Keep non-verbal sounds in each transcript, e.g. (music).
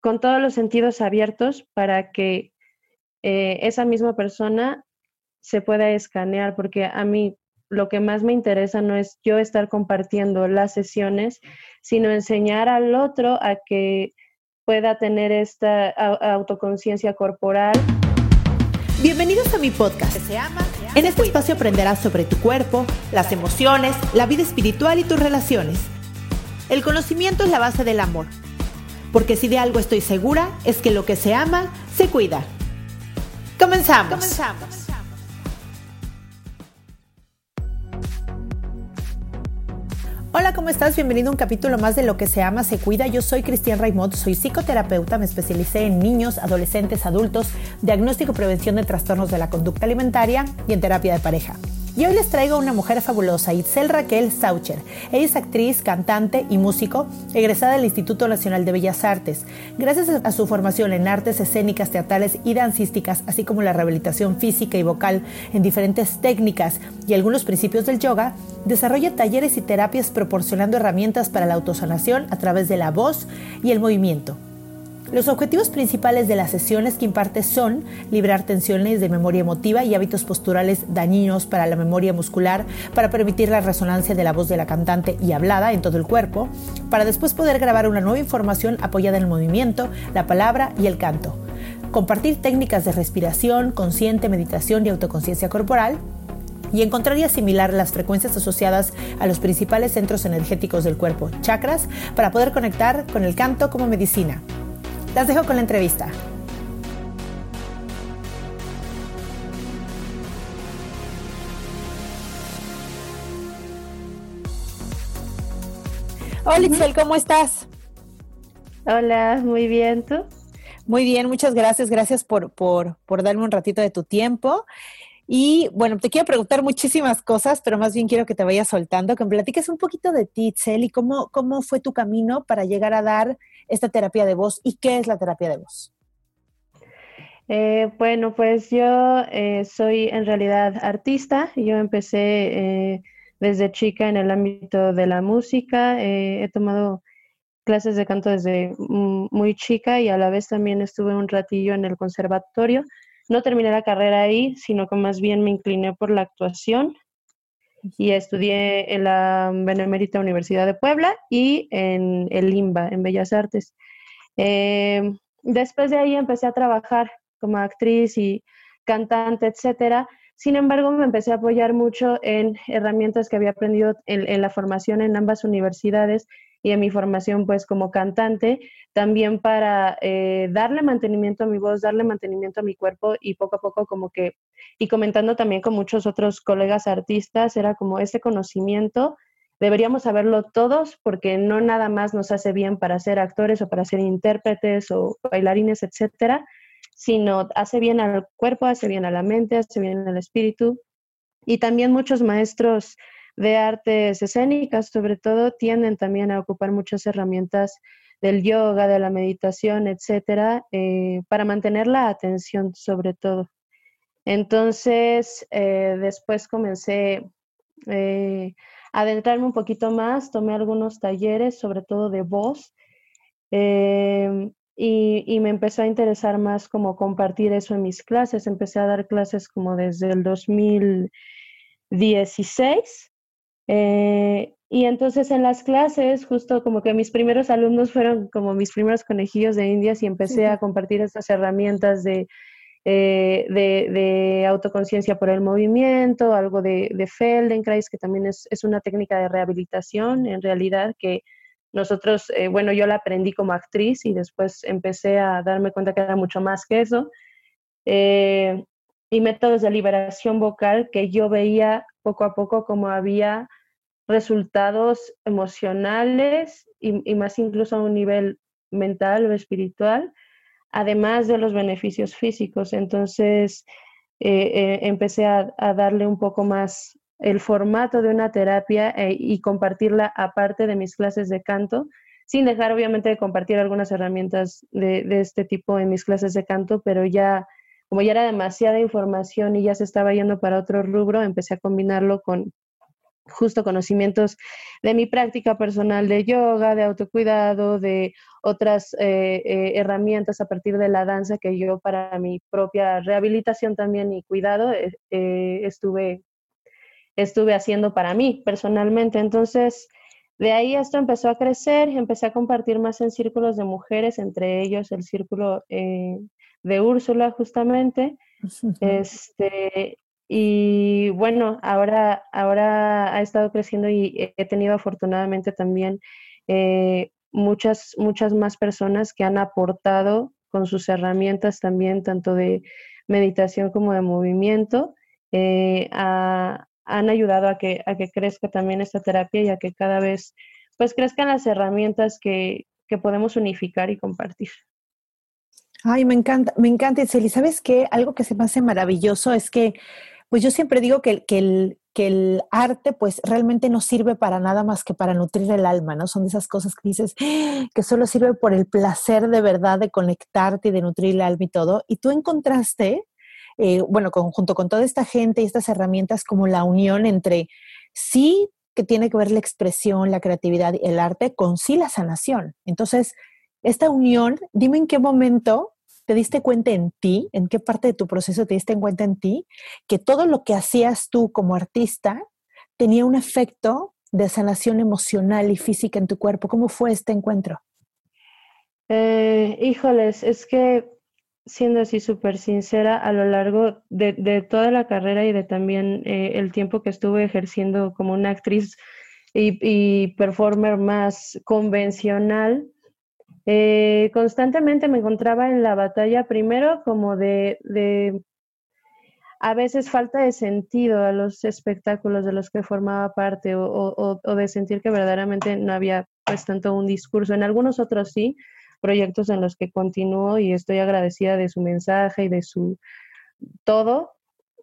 Con todos los sentidos abiertos para que eh, esa misma persona se pueda escanear, porque a mí lo que más me interesa no es yo estar compartiendo las sesiones, sino enseñar al otro a que pueda tener esta autoconciencia corporal. Bienvenidos a mi podcast. En este espacio aprenderás sobre tu cuerpo, las emociones, la vida espiritual y tus relaciones. El conocimiento es la base del amor. Porque si de algo estoy segura, es que lo que se ama, se cuida. Comenzamos. Comenzamos. Hola, ¿cómo estás? Bienvenido a un capítulo más de Lo que se ama, se cuida. Yo soy Cristian Raimond, soy psicoterapeuta, me especialicé en niños, adolescentes, adultos, diagnóstico y prevención de trastornos de la conducta alimentaria y en terapia de pareja. Y hoy les traigo a una mujer fabulosa, Itzel Raquel Saucher. Ella es actriz, cantante y músico, egresada del Instituto Nacional de Bellas Artes. Gracias a su formación en artes escénicas, teatrales y dancísticas, así como la rehabilitación física y vocal en diferentes técnicas y algunos principios del yoga, desarrolla talleres y terapias proporcionando herramientas para la autosanación a través de la voz y el movimiento. Los objetivos principales de las sesiones que imparte son librar tensiones de memoria emotiva y hábitos posturales dañinos para la memoria muscular, para permitir la resonancia de la voz de la cantante y hablada en todo el cuerpo, para después poder grabar una nueva información apoyada en el movimiento, la palabra y el canto. Compartir técnicas de respiración, consciente, meditación y autoconciencia corporal, y encontrar y asimilar las frecuencias asociadas a los principales centros energéticos del cuerpo, chakras, para poder conectar con el canto como medicina. Las dejo con la entrevista. Hola, Ixel, ¿cómo estás? Hola, muy bien, ¿tú? Muy bien, muchas gracias. Gracias por, por, por darme un ratito de tu tiempo. Y bueno, te quiero preguntar muchísimas cosas, pero más bien quiero que te vayas soltando, que me platiques un poquito de ti, Itzel, y cómo, cómo fue tu camino para llegar a dar esta terapia de voz y qué es la terapia de voz. Eh, bueno, pues yo eh, soy en realidad artista. Yo empecé eh, desde chica en el ámbito de la música. he tomado clases de canto desde muy chica y a la vez también estuve un ratillo en el conservatorio no terminé la carrera ahí, sino que más bien me incliné por la actuación y estudié en la Benemérita Universidad de Puebla y en el LIMBA, en Bellas Artes. Eh, después de ahí empecé a trabajar como actriz y cantante, etcétera. Sin embargo, me empecé a apoyar mucho en herramientas que había aprendido en la formación en ambas universidades y en mi formación pues como cantante, también para eh, darle mantenimiento a mi voz, darle mantenimiento a mi cuerpo y poco a poco como que, y comentando también con muchos otros colegas artistas, era como ese conocimiento, deberíamos saberlo todos porque no nada más nos hace bien para ser actores o para ser intérpretes o bailarines, etcétera, sino hace bien al cuerpo, hace bien a la mente, hace bien al espíritu. Y también muchos maestros de artes escénicas, sobre todo, tienden también a ocupar muchas herramientas del yoga, de la meditación, etcétera, eh, para mantener la atención, sobre todo. Entonces, eh, después comencé eh, a adentrarme un poquito más, tomé algunos talleres, sobre todo de voz, y, y, me empezó a interesar más como compartir eso en mis clases. Empecé a dar clases como desde el 2016 eh, y entonces en las clases, justo como que mis primeros alumnos fueron como mis primeros conejillos de indias y empecé a compartir estas herramientas de, eh, de, autoconciencia por el movimiento, algo de, de Feldenkrais, que también es, es, una técnica de rehabilitación en realidad que nosotros, eh, bueno, yo la aprendí como actriz y después empecé a darme cuenta que era mucho más que eso. y métodos de liberación vocal que yo veía poco a poco como había resultados emocionales y, más incluso a un nivel mental o espiritual, además de los beneficios físicos. Entonces, eh, eh, empecé a, darle un poco más el formato de una terapia eh, y compartirla aparte de mis clases de canto, sin dejar obviamente de compartir algunas herramientas de, de este tipo en mis clases de canto, pero ya como ya era demasiada información y ya se estaba yendo para otro rubro, empecé a combinarlo con justo conocimientos de mi práctica personal de yoga, de autocuidado, de otras eh, eh, herramientas a partir de la danza que yo para mi propia rehabilitación también y cuidado eh, estuve, estuve haciendo para mí personalmente. Entonces, de ahí esto empezó a crecer, empecé a compartir más en círculos de mujeres, entre ellos el círculo de Úrsula justamente. Este, y bueno, ahora, ahora ha estado creciendo y he tenido afortunadamente también eh, muchas, muchas más personas que han aportado con sus herramientas también, tanto de meditación como de movimiento, eh, han ayudado a que, a que crezca también esta terapia y a que cada vez pues crezcan las herramientas que, que podemos unificar y compartir. Ay, me encanta, me encanta, Iseli. ¿Sabes qué? Algo que se me hace maravilloso es que pues yo siempre digo que, que, el, que el arte pues realmente no sirve para nada más que para nutrir el alma, ¿no? Son de esas cosas que dices (gasps) que solo sirve por el placer de verdad de conectarte y de nutrir el alma y todo. Y tú encontraste, eh, bueno, junto con toda esta gente y estas herramientas como la unión entre sí que tiene que ver la expresión, la creatividad y el arte con sí la sanación. Entonces, esta unión, dime en qué momento te diste cuenta en ti, en qué parte de tu proceso te diste cuenta en ti, que todo lo que hacías tú como artista tenía un efecto de sanación emocional y física en tu cuerpo. ¿Cómo fue este encuentro? Eh, híjoles, es que siendo así súper sincera, a lo largo de, toda la carrera y de también eh, el tiempo que estuve ejerciendo como una actriz y performer más convencional, eh, constantemente me encontraba en la batalla, primero como de, a veces falta de sentido a los espectáculos de los que formaba parte o, de sentir que verdaderamente no había pues tanto un discurso. En algunos otros sí, proyectos en los que continúo y estoy agradecida de su mensaje y de su todo,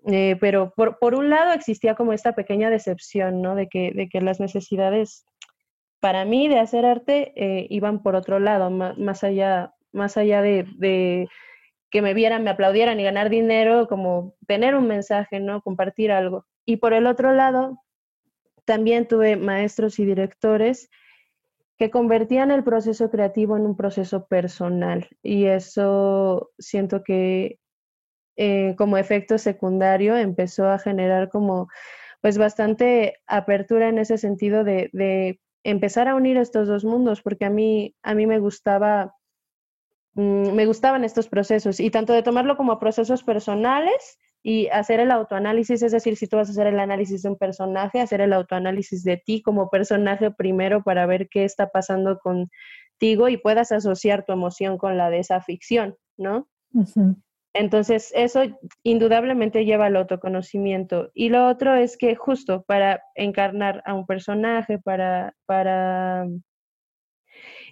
eh, pero por, por, un lado existía como esta pequeña decepción, ¿no? De que, de que las necesidades para mí de hacer arte eh, iban por otro lado, más, allá, más allá de, que me vieran, me aplaudieran y ganar dinero, como tener un mensaje, ¿no? Compartir algo. Y por el otro lado, también tuve maestros y directores que convertían el proceso creativo en un proceso personal. Y eso siento que eh, como efecto secundario empezó a generar como pues bastante apertura en ese sentido de empezar a unir estos dos mundos, porque a mí, a mí me gustaba, mm, me gustaban estos procesos, y tanto de tomarlo como procesos personales y hacer el autoanálisis, es decir, si tú vas a hacer el análisis de un personaje, hacer el autoanálisis de ti como personaje primero para ver qué está pasando contigo y puedas asociar tu emoción con la de esa ficción, ¿no? Entonces, eso indudablemente lleva al autoconocimiento. Y lo otro es que justo para encarnar a un personaje, para, para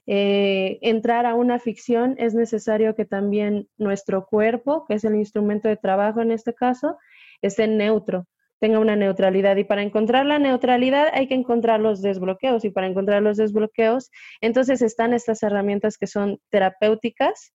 eh, entrar a una ficción, es necesario que también nuestro cuerpo, que es el instrumento de trabajo en este caso, esté neutro, tenga una neutralidad. Y para encontrar la neutralidad hay que encontrar los desbloqueos. Y para encontrar los desbloqueos, entonces están estas herramientas que son terapéuticas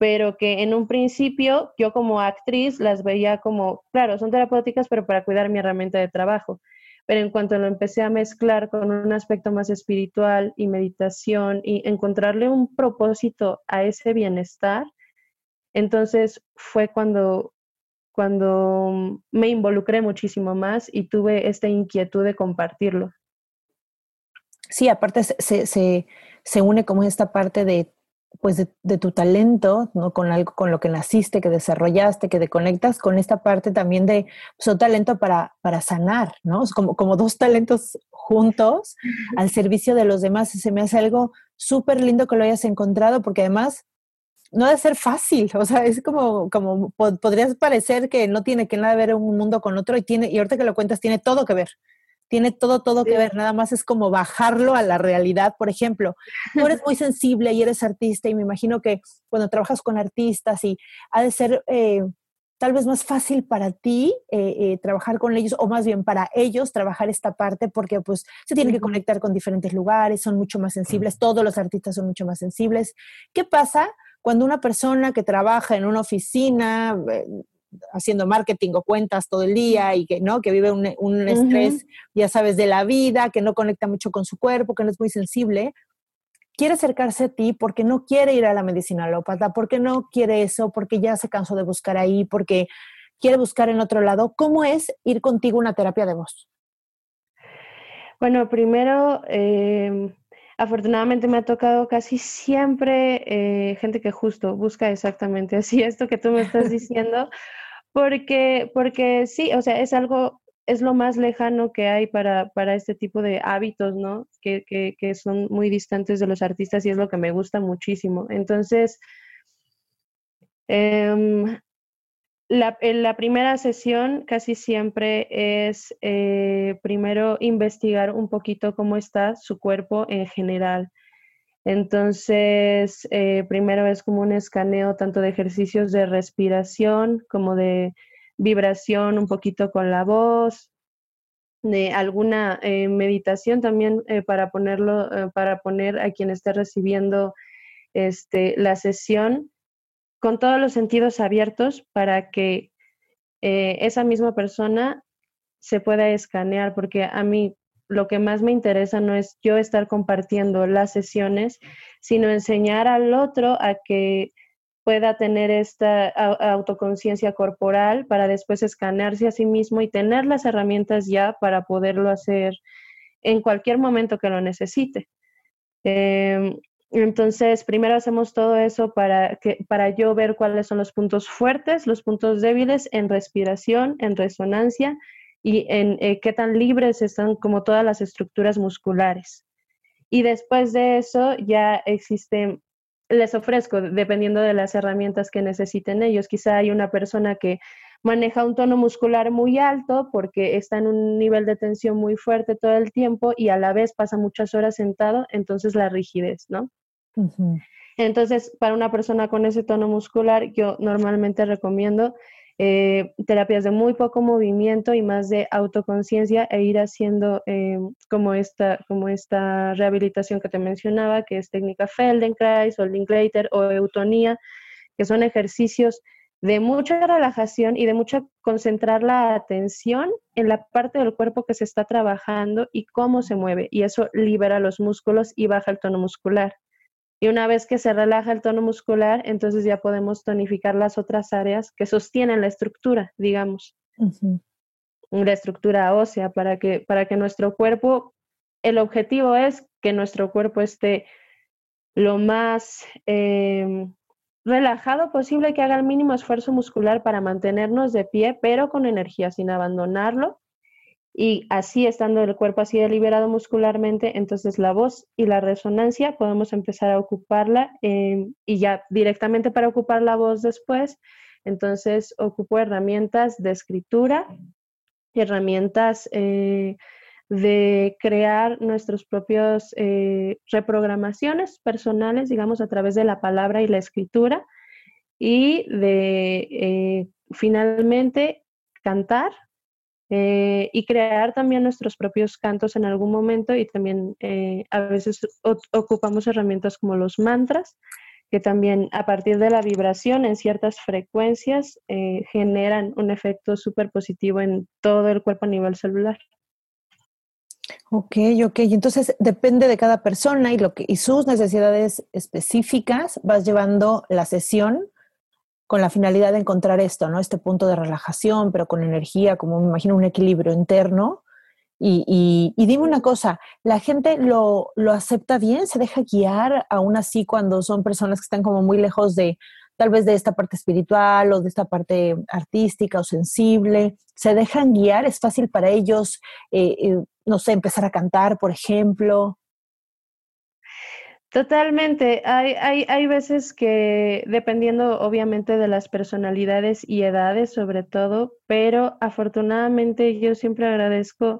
pero que en un principio yo como actriz las veía como, claro, son terapéuticas, pero para cuidar mi herramienta de trabajo. Pero en cuanto lo empecé a mezclar con un aspecto más espiritual y meditación y encontrarle un propósito a ese bienestar, entonces fue cuando, cuando me involucré muchísimo más y tuve esta inquietud de compartirlo. Sí, aparte se, se, se une como esta parte de pues de, tu talento, ¿no? Con algo con lo que naciste, que desarrollaste, que te conectas con esta parte también de su pues, talento para, para sanar, ¿no? como, como dos talentos juntos al servicio de los demás. Y se me hace algo súper lindo que lo hayas encontrado, porque además no debe ser fácil, o sea, es como, como podrías parecer que no tiene que nada ver un mundo con otro y tiene, y ahorita que lo cuentas, tiene todo que ver. Tiene todo, todo que ver, nada más es como bajarlo a la realidad. Por ejemplo, tú eres muy sensible y eres artista y me imagino que cuando trabajas con artistas y ha de ser eh, tal vez más fácil para ti eh, eh, trabajar con ellos o más bien para ellos trabajar esta parte porque pues se tienen que conectar con diferentes lugares, son mucho más sensibles, todos los artistas son mucho más sensibles. ¿Qué pasa cuando una persona que trabaja en una oficina haciendo marketing o cuentas todo el día y que no que vive un, un estrés ya sabes de la vida que no conecta mucho con su cuerpo que no es muy sensible quiere acercarse a ti porque no quiere ir a la medicina alópata, porque no quiere eso, porque ya se cansó de buscar ahí, porque quiere buscar en otro lado. ¿Cómo es ir contigo una terapia de voz? Bueno, primero, em, afortunadamente me ha tocado casi siempre eh, gente que justo busca exactamente así esto que tú me estás (laughs) diciendo, porque, porque sí, o sea, es algo es lo más lejano que hay para, este tipo de hábitos, ¿no? Que, son muy distantes de los artistas y es lo que me gusta muchísimo. Entonces, em, la, la, primera sesión casi siempre es eh, primero investigar un poquito cómo está su cuerpo en general. Entonces, eh, primero es como un escaneo tanto de ejercicios de respiración como de vibración un poquito con la voz, de alguna eh, meditación también eh, para ponerlo, para poner a quien esté recibiendo este, la sesión con todos los sentidos abiertos para que esa misma persona se pueda escanear, porque a mí lo que más me interesa no es yo estar compartiendo las sesiones, sino enseñar al otro a que pueda tener esta autoconciencia corporal para después escanearse a sí mismo y tener las herramientas ya para poderlo hacer en cualquier momento que lo necesite. Em, entonces, primero hacemos todo eso para, que, para yo ver cuáles son los puntos fuertes, los puntos débiles en respiración, en resonancia y en eh, qué tan libres están como todas las estructuras musculares. Y después de eso ya existen les ofrezco dependiendo de las herramientas que necesiten ellos. Quizá hay una persona que maneja un tono muscular muy alto porque está en un nivel de tensión muy fuerte todo el tiempo y a la vez pasa muchas horas sentado, entonces la rigidez, ¿no? Entonces, para una persona con ese tono muscular, yo normalmente recomiendo eh, terapias de muy poco movimiento y más de autoconciencia e ir haciendo eh, como, esta, como esta rehabilitación que te mencionaba, que es técnica Feldenkrais o Linklater o eutonía, que son ejercicios de mucha relajación y de mucha concentrar la atención en la parte del cuerpo que se está trabajando y cómo se mueve. Y eso libera los músculos y baja el tono muscular. Y una vez que se relaja el tono muscular, entonces ya podemos tonificar las otras áreas que sostienen la estructura, digamos. La estructura ósea para que, para que nuestro cuerpo, el objetivo es que nuestro cuerpo esté lo más em, relajado posible, que haga el mínimo esfuerzo muscular para mantenernos de pie, pero con energía, sin abandonarlo y así estando el cuerpo así deliberado muscularmente, entonces la voz y la resonancia podemos empezar a ocuparla eh, y ya directamente para ocupar la voz después, entonces ocupo herramientas de escritura, herramientas eh, de crear nuestros propios eh, reprogramaciones personales, digamos, a través de la palabra y la escritura, y de finalmente cantar eh, y crear también nuestros propios cantos en algún momento y también eh, a veces ocupamos herramientas como los mantras, que también a partir de la vibración en ciertas frecuencias eh, generan un efecto súper positivo en todo el cuerpo a nivel celular. Ok, ok. Entonces depende de cada persona y, lo que, y sus necesidades específicas, vas llevando la sesión con la finalidad de encontrar esto, ¿no? Este punto de relajación, pero con energía, como me imagino un equilibrio interno. Y, dime una cosa, ¿la gente lo, lo, acepta bien? ¿Se deja guiar aún así cuando son personas que están como muy lejos de tal vez de esta parte espiritual o de esta parte artística o sensible? ¿Se dejan guiar? ¿Es fácil para ellos, eh, eh, no sé, empezar a cantar, por ejemplo? Totalmente. Hay, hay, hay veces que, dependiendo obviamente de las personalidades y edades sobre todo, pero afortunadamente yo siempre agradezco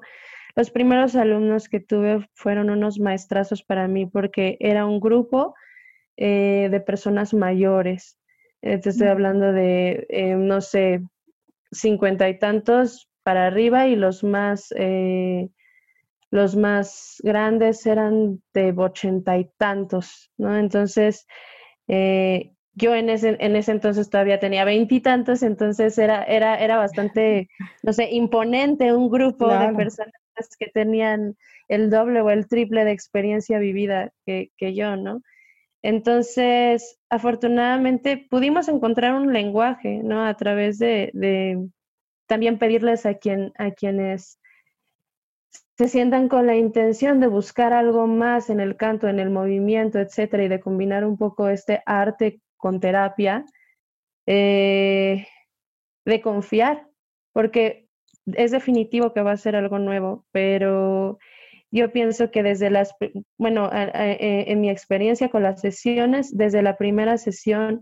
los primeros alumnos que tuve fueron unos maestrazos para mí porque era un grupo eh, de personas mayores. Eh, te estoy hablando de, eh, no sé, cincuenta y tantos para arriba y los más, los más grandes eran de ochenta y tantos, ¿no? Entonces, yo en ese, en ese entonces todavía tenía veintitantos, entonces era, era, era bastante, (laughs) no sé, imponente un grupo de personas que tenían el doble o el triple de experiencia vivida que, que yo, ¿no? Entonces, afortunadamente pudimos encontrar un lenguaje, ¿no? A través de, de también pedirles a, quien, a quienes se sientan con la intención de buscar algo más en el canto, en el movimiento, etcétera, y de combinar un poco este arte con terapia, eh, de confiar, porque es definitivo que va a ser algo nuevo, pero yo pienso que desde las, bueno, en mi experiencia con las sesiones, desde la primera sesión,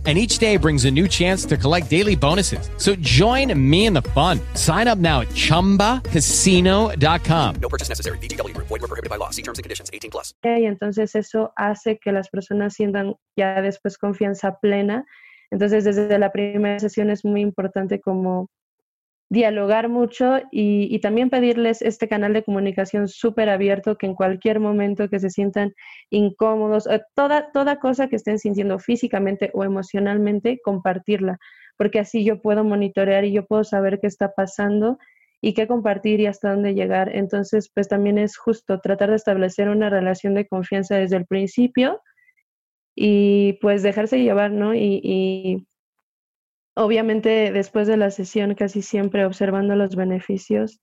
and each day brings a new chance to collect daily bonuses. So join me in the fun. Sign up now at ChumbaCasino.com. No purchase necessary. BGW. Void were prohibited by law. See terms and conditions. 18 plus. Y entonces eso hace que las personas sientan ya después confianza plena. Entonces desde la primera sesión es muy importante como dialogar mucho y, también pedirles este canal de comunicación súper abierto que en cualquier momento que se sientan incómodos, eh, toda, toda cosa que estén sintiendo físicamente o emocionalmente, compartirla, porque así yo puedo monitorear y yo puedo saber qué está pasando y qué compartir y hasta dónde llegar. Entonces, pues también es justo tratar de establecer una relación de confianza desde el principio y pues dejarse llevar, ¿no? y obviamente después de la sesión casi siempre observando los beneficios,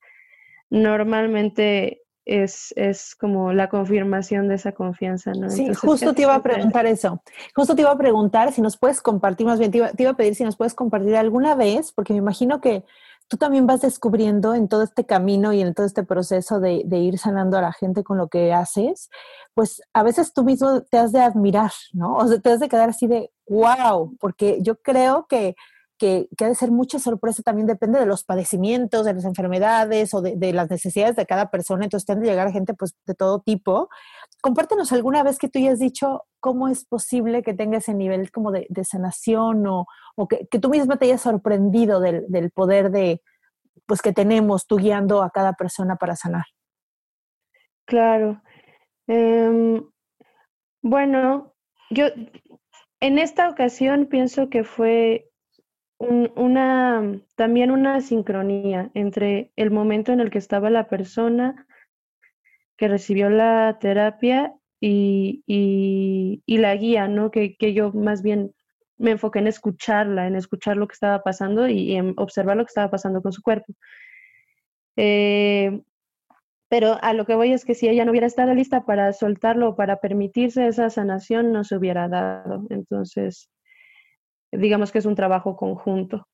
normalmente es, es como la confirmación de esa confianza, ¿no? Sí, justo te iba a preguntar eso. Justo te iba a preguntar si nos puedes compartir, más bien te iba, te iba a pedir si nos puedes compartir alguna vez, porque me imagino que tú también vas descubriendo en todo este camino y en todo este proceso de, de, ir sanando a la gente con lo que haces, pues a veces tú mismo te has de admirar, ¿no? O sea, te has de quedar así de, wow, porque yo creo que que, ha de ser mucha sorpresa, también depende de los padecimientos, de las enfermedades o de, las necesidades de cada persona, entonces tiende a llegar gente pues de todo tipo. Compártenos alguna vez que tú hayas dicho cómo es posible que tenga ese nivel como de, sanación o, que, tú misma te hayas sorprendido del, poder de, pues que tenemos tú guiando a cada persona para sanar. Claro. Em, bueno, yo en esta ocasión pienso que fue una, también una sincronía entre el momento en el que estaba la persona que recibió la terapia y, y, la guía, ¿no? Que, que, yo más bien me enfoqué en escucharla, en escuchar lo que estaba pasando y, en observar lo que estaba pasando con su cuerpo. Eh, pero a lo que voy es que si ella no hubiera estado lista para soltarlo, para permitirse esa sanación, no se hubiera dado. Entonces, digamos que es un trabajo conjunto.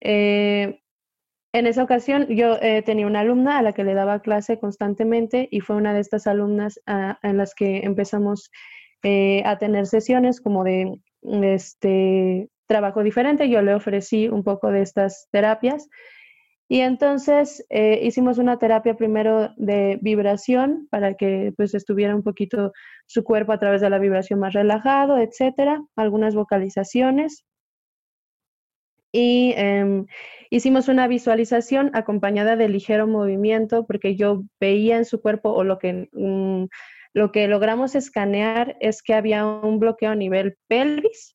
Eh, en esa ocasión yo eh, tenía una alumna a la que le daba clase constantemente y fue una de estas alumnas ah, en las que empezamos eh, a tener sesiones como de este trabajo diferente. Yo le ofrecí un poco de estas terapias y entonces hicimos una terapia primero de vibración para que pues estuviera un poquito su cuerpo a través de la vibración más relajado, etcétera, algunas vocalizaciones. Y em, hicimos una visualización acompañada de ligero movimiento porque yo veía en su cuerpo o lo que, mm, lo que logramos escanear es que había un bloqueo a nivel pelvis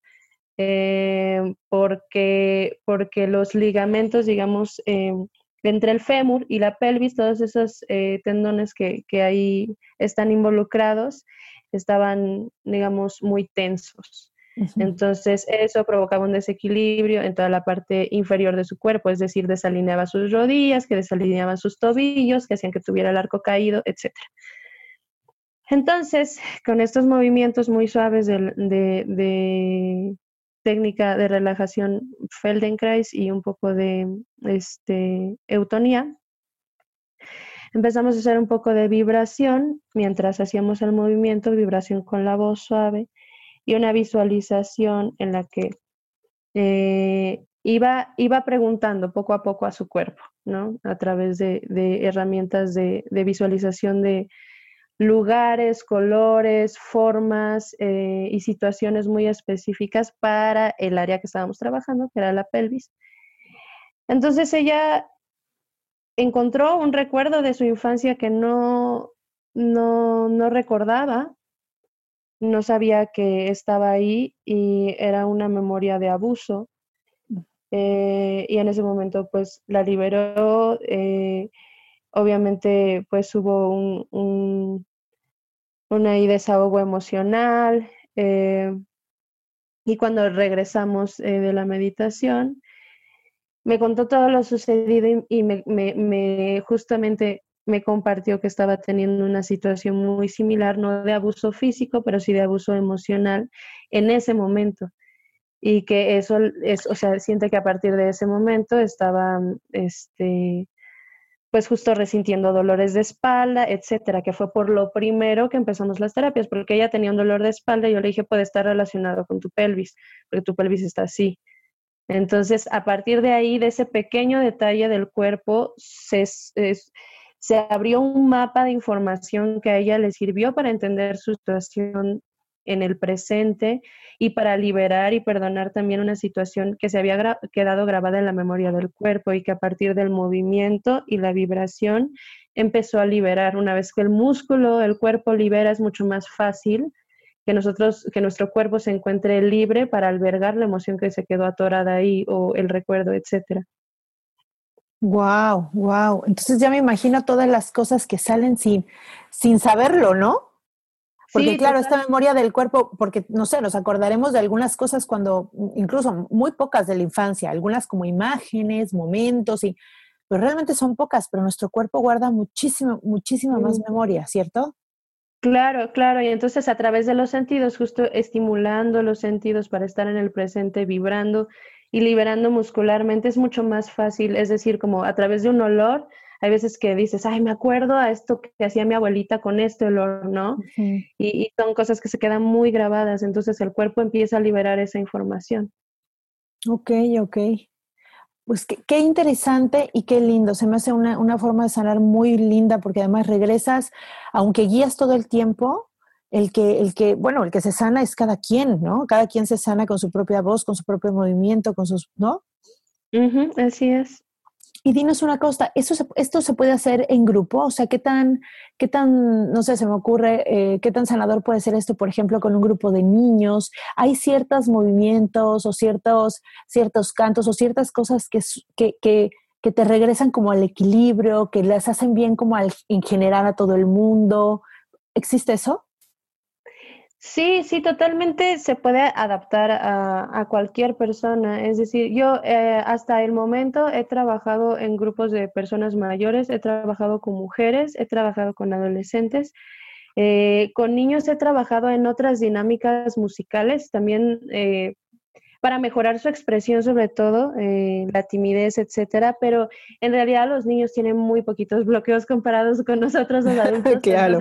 em, porque, porque los ligamentos, digamos, em, entre el fémur y la pelvis, todos esos eh, tendones que, que ahí están involucrados, estaban, digamos, muy tensos. Entonces, eso provocaba un desequilibrio en toda la parte inferior de su cuerpo, es decir, desalineaba sus rodillas, que desalineaban sus tobillos, que hacían que tuviera el arco caído, etc. Entonces, con estos movimientos muy suaves de, técnica de relajación Feldenkrais y un poco de este, eutonía. Empezamos a hacer un poco de vibración mientras hacíamos el movimiento, vibración con la voz suave y una visualización en la que eh, iba, iba preguntando poco a poco a su cuerpo, ¿no? A través de, herramientas de, visualización de lugares, colores, formas eh, y situaciones muy específicas para el área que estábamos trabajando, que era la pelvis. Entonces ella encontró un recuerdo de su infancia que no, no, no recordaba, no sabía que estaba ahí y era una memoria de abuso. Eh, y en ese momento pues la liberó. Eh, obviamente pues hubo un, un, un desahogo emocional. Eh, y cuando regresamos de la meditación, me contó todo lo sucedido y, me, justamente me compartió que estaba teniendo una situación muy similar, no de abuso físico, pero sí de abuso emocional en ese momento. Y que eso es, o sea, siente que a partir de ese momento estaba, este, pues justo resintiendo dolores de espalda, etcétera, que fue por lo primero que empezamos las terapias, porque ella tenía un dolor de espalda y yo le dije, puede estar relacionado con tu pelvis, porque tu pelvis está así. Entonces, a partir de ahí, de ese pequeño detalle del cuerpo, se, se abrió un mapa de información que a ella le sirvió para entender su situación en el presente y para liberar y perdonar también una situación que se había quedado grabada en la memoria del cuerpo y que a partir del movimiento y la vibración empezó a liberar. Una vez que el músculo, el cuerpo libera, es mucho más fácil que nosotros, que nuestro cuerpo se encuentre libre para albergar la emoción que se quedó atorada ahí o el recuerdo, etcétera. Wow, wow. Entonces ya me imagino todas las cosas que salen sin, sin saberlo, ¿no? Porque claro, esta memoria del cuerpo, porque no sé, nos acordaremos de algunas cosas cuando, incluso muy pocas de la infancia, algunas como imágenes, momentos, y, pero realmente son pocas, pero nuestro cuerpo guarda muchísimo, muchísima más memoria, ¿cierto? Claro, claro, y entonces a través de los sentidos, justo estimulando los sentidos para estar en el presente, vibrando y liberando muscularmente es mucho más fácil, es decir, como a través de un olor, hay veces que dices, ay, me acuerdo a esto que hacía mi abuelita con este olor, ¿no? y, y, son cosas que se quedan muy grabadas, entonces el cuerpo empieza a liberar esa información. Ok, ok. Pues qué, interesante y qué lindo. Se me hace una, forma de sanar muy linda porque además regresas, aunque guías todo el tiempo, el que, el que, bueno, el que se sana es cada quien, ¿no? Cada quien se sana con su propia voz, con su propio movimiento, con sus, ¿no? así es. Y dinos una cosa, ¿eso ¿esto se puede hacer en grupo? O sea, ¿qué tan, qué tan, no sé, se me ocurre, eh, qué tan sanador puede ser esto, por ejemplo, con un grupo de niños? ¿Hay ciertos movimientos o ciertos, ciertos cantos o ciertas cosas que, que, que, te regresan como al equilibrio, que les hacen bien como al, en general a todo el mundo? ¿Existe eso? Sí, sí, totalmente se puede adaptar a, cualquier persona. Es decir, yo eh, hasta el momento he trabajado en grupos de personas mayores, he trabajado con mujeres, he trabajado con adolescentes. Eh, con niños he trabajado en otras dinámicas musicales, también eh, para mejorar su expresión, sobre todo la timidez, etcétera. Pero en realidad los niños tienen muy poquitos bloqueos comparados con nosotros los (laughs) adultos. claro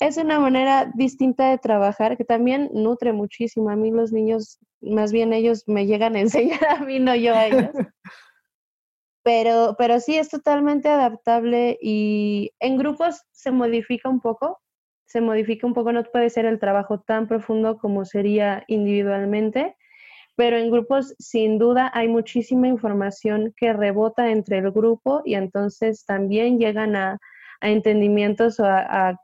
es una manera distinta de trabajar que también nutre muchísimo. A mí los niños, más bien ellos me llegan a (laughs) enseñar a mí, no yo a ellos. Pero, pero sí es totalmente adaptable y en grupos se modifica un poco, se modifica un poco, no puede ser el trabajo tan profundo como sería individualmente, pero en grupos sin duda hay muchísima información que rebota entre el grupo y entonces también llegan a, entendimientos o a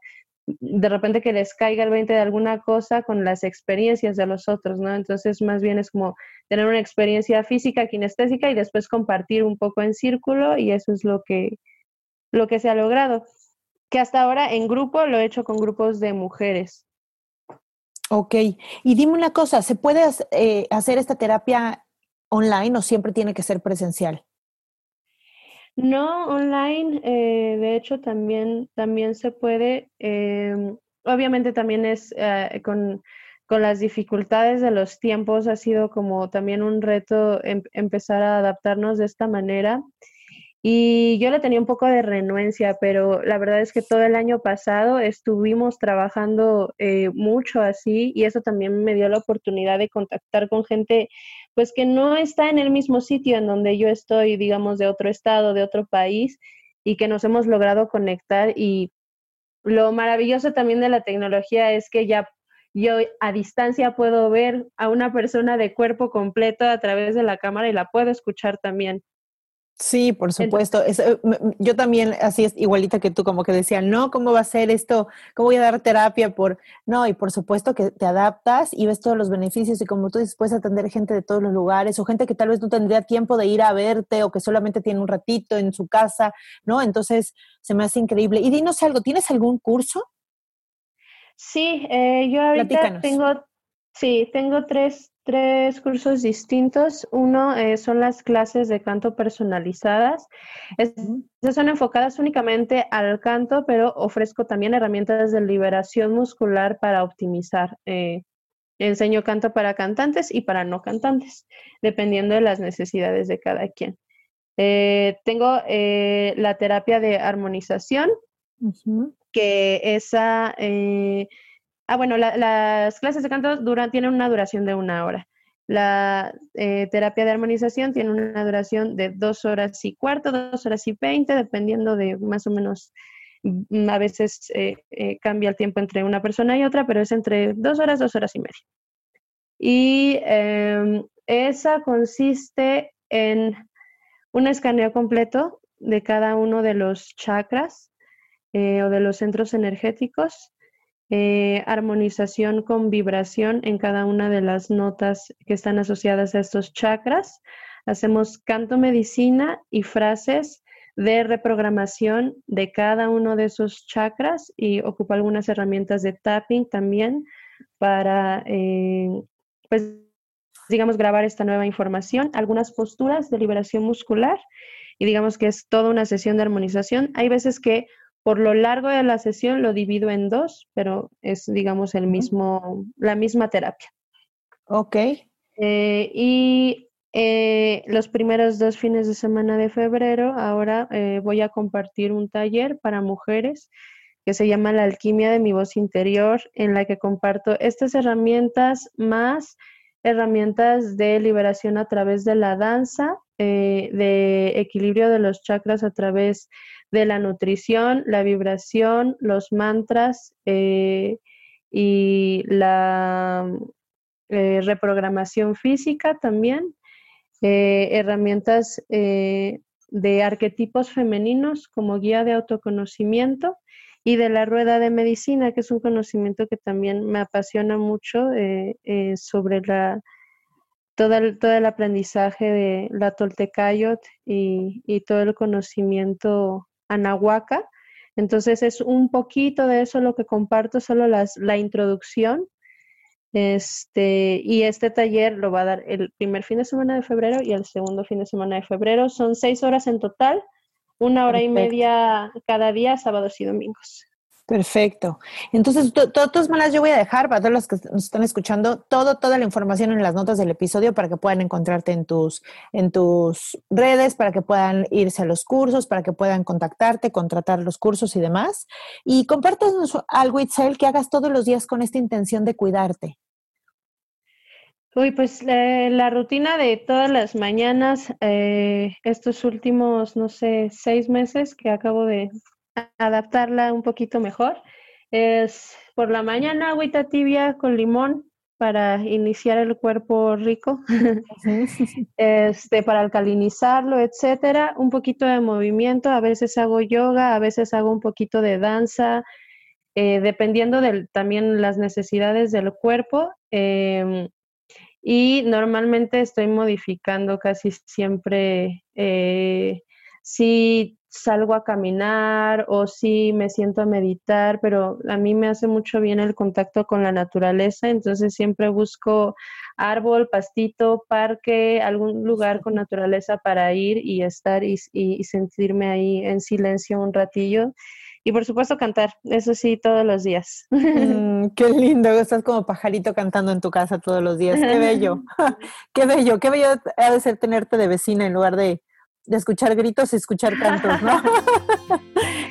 de repente que les caiga el 20 de alguna cosa con las experiencias de los otros, ¿no? Entonces, más bien es como tener una experiencia física, kinestésica y después compartir un poco en círculo y eso es lo que, lo que se ha logrado. Que hasta ahora en grupo lo he hecho con grupos de mujeres. Ok, y dime una cosa, ¿se puede eh, hacer esta terapia online o siempre tiene que ser presencial? No, online, eh, de hecho, también, también se puede. Em, obviamente también es eh, con con las dificultades de los tiempos ha sido como también un reto em, empezar a adaptarnos de esta manera. Y yo le tenía un poco de renuencia, pero la verdad es que todo el año pasado estuvimos trabajando eh, mucho así y eso también me dio la oportunidad de contactar con gente pues que no está en el mismo sitio en donde yo estoy, digamos, de otro estado, de otro país y que nos hemos logrado conectar y lo maravilloso también de la tecnología es que ya yo a distancia puedo ver a una persona de cuerpo completo a través de la cámara y la puedo escuchar también. Sí, por supuesto. Eh, yo también, así es, igualita que tú, como que decía, no, ¿cómo va a ser esto? ¿Cómo voy a dar terapia? por No, y por supuesto que te adaptas y ves todos los beneficios y como tú dices, puedes atender gente de todos los lugares o gente que tal vez no tendría tiempo de ir a verte o que solamente tiene un ratito en su casa, ¿no? Entonces, se me hace increíble. Y dinos algo, ¿tienes algún curso? Sí, eh, yo ahorita tengo, sí, tengo tres tres cursos distintos. Uno eh, son las clases de canto personalizadas. Estas son enfocadas únicamente al canto, pero ofrezco también herramientas de liberación muscular para optimizar. Eh, enseño canto para cantantes y para no cantantes, dependiendo de las necesidades de cada quien. Eh, tengo la terapia de armonización, que esa Ah, bueno, las clases de canto tienen una duración de una hora. La eh, terapia de armonización tiene una duración de dos horas y cuarto, dos horas y veinte, dependiendo de más o menos, mm, a veces eh, eh, cambia el tiempo entre una persona y otra, pero es entre dos horas, dos horas y media. Y em, esa consiste en un escaneo completo de cada uno de los chakras o de los centros energéticos eh, armonización con vibración en cada una de las notas que están asociadas a estos chakras. Hacemos canto medicina y frases de reprogramación de cada uno de esos chakras y ocupa algunas herramientas de tapping también para, eh, pues, digamos, grabar esta nueva información, algunas posturas de liberación muscular y digamos que es toda una sesión de armonización. Hay veces que por lo largo de la sesión lo divido en dos, pero es, digamos, el mismo, la misma terapia. Ok. Eh, y eh, los primeros dos fines de semana de febrero, ahora eh, voy a compartir un taller para mujeres que se llama La alquimia de mi voz interior, en la que comparto estas herramientas más herramientas de liberación a través de la danza, de equilibrio de los chakras a través de la nutrición, la vibración, los mantras eh, y la eh, reprogramación física también, eh, herramientas de arquetipos femeninos como guía de autoconocimiento y de la rueda de medicina, que es un conocimiento que también me apasiona mucho sobre la, todo, el, todo el aprendizaje de la Toltecayot y, y todo el conocimiento Anahuaca. Entonces es un poquito de eso lo que comparto, solo las, la introducción. Este, y este taller lo va a dar el primer fin de semana de febrero y el segundo fin de semana de febrero. Son seis horas en total, una hora y media cada día, sábados y domingos. Perfecto. Entonces, de todas maneras, yo voy a dejar para todos los que nos están escuchando todo, toda la información en las notas del episodio para que puedan encontrarte en tus, en tus redes, para que puedan irse a los cursos, para que puedan contactarte, contratar los cursos y demás. Y compártenos algo, Itzel, que hagas todos los días con esta intención de cuidarte. Uy, pues la rutina de todas las mañanas, eh, estos últimos, no sé, seis meses que acabo de adaptarla un poquito mejor. Es por la mañana agüita tibia con limón para iniciar el cuerpo rico, (laughs) este, para alcalinizarlo, etcétera. Un poquito de movimiento, a veces hago yoga, a veces hago un poquito de danza, eh, dependiendo de también las necesidades del cuerpo. Em, y normalmente estoy modificando casi siempre eh, si salgo a caminar o si me siento a meditar, pero a mí me hace mucho bien el contacto con la naturaleza, entonces siempre busco árbol, pastito, parque, algún lugar con naturaleza para ir y estar y, sentirme ahí en silencio un ratillo. y por supuesto cantar, eso sí, todos los días. (laughs) Mm, qué lindo, estás como pajarito cantando en tu casa todos los días, qué bello, (laughs) (laughs) qué bello, qué bello ha de ser tenerte de vecina en lugar de, de escuchar gritos y escuchar cantos, ¿no? (laughs)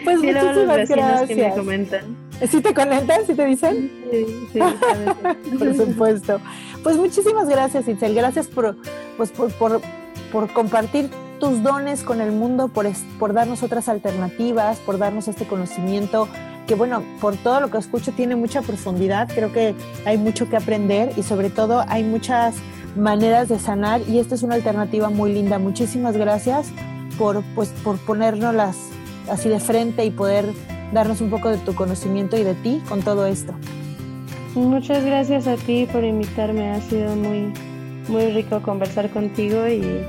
pues muchísimas gracias. Que me comentan. ¿Sí te comentan? ¿Sí te dicen? Sí, sí. por supuesto. Pues muchísimas gracias, Itzel. Gracias por, pues, por, por, por compartir tus dones con el mundo, por, por darnos otras alternativas, por darnos este conocimiento que, bueno, por todo lo que escucho tiene mucha profundidad. Creo que hay mucho que aprender y sobre todo hay muchas maneras de sanar y esta es una alternativa muy linda. Muchísimas gracias por, pues, por ponérnoslas así de frente y poder darnos un poco de tu conocimiento y de ti con todo esto. Muchas gracias a ti por invitarme, ha sido muy, muy rico conversar contigo y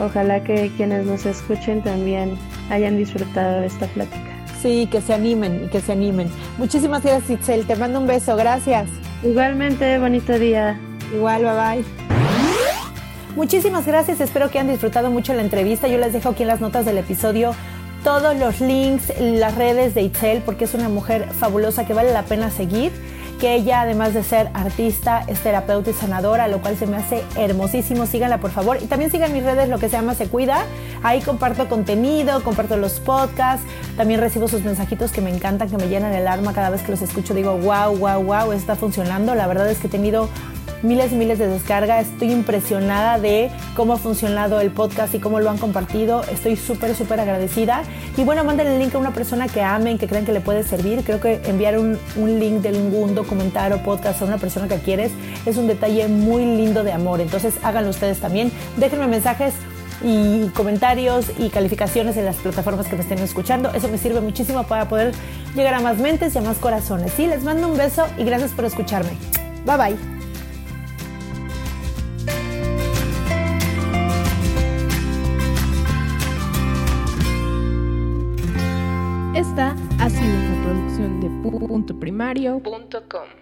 ojalá que quienes nos escuchen también hayan disfrutado de esta plática. Sí, que se animen y que se animen. Muchísimas gracias, Itzel. Te mando un beso. Gracias. Igualmente, bonito día. Igual, bye bye. Muchísimas gracias, espero que hayan disfrutado mucho la entrevista. Yo les dejo aquí en las notas del episodio todos los links, las redes de Itzel, porque es una mujer fabulosa que vale la pena seguir que ella, además de ser artista, es terapeuta y sanadora, lo cual se me hace hermosísimo. Síganla, por favor. Y también sigan mis redes, lo que se llama Se Cuida. Ahí comparto contenido, comparto los podcasts. También recibo sus mensajitos que me encantan, que me llenan el alma cada vez que los escucho. Digo, wow, wow, wow, está funcionando. La verdad es que he tenido miles y miles de descargas. Estoy impresionada de cómo ha funcionado el podcast y cómo lo han compartido. Estoy súper, súper agradecida. Y bueno, manden el link a una persona que amen, que crean que le puede servir. Creo que enviar un, un link de algún documental o podcast a una persona que quieres es un detalle muy lindo de amor. Entonces háganlo ustedes también. Déjenme mensajes y comentarios y calificaciones en las plataformas que me estén escuchando. Eso me sirve muchísimo para poder llegar a más mentes y a más corazones. Sí, les mando un beso y gracias por escucharme. Bye bye. puntoprimario.com.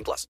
18 plus.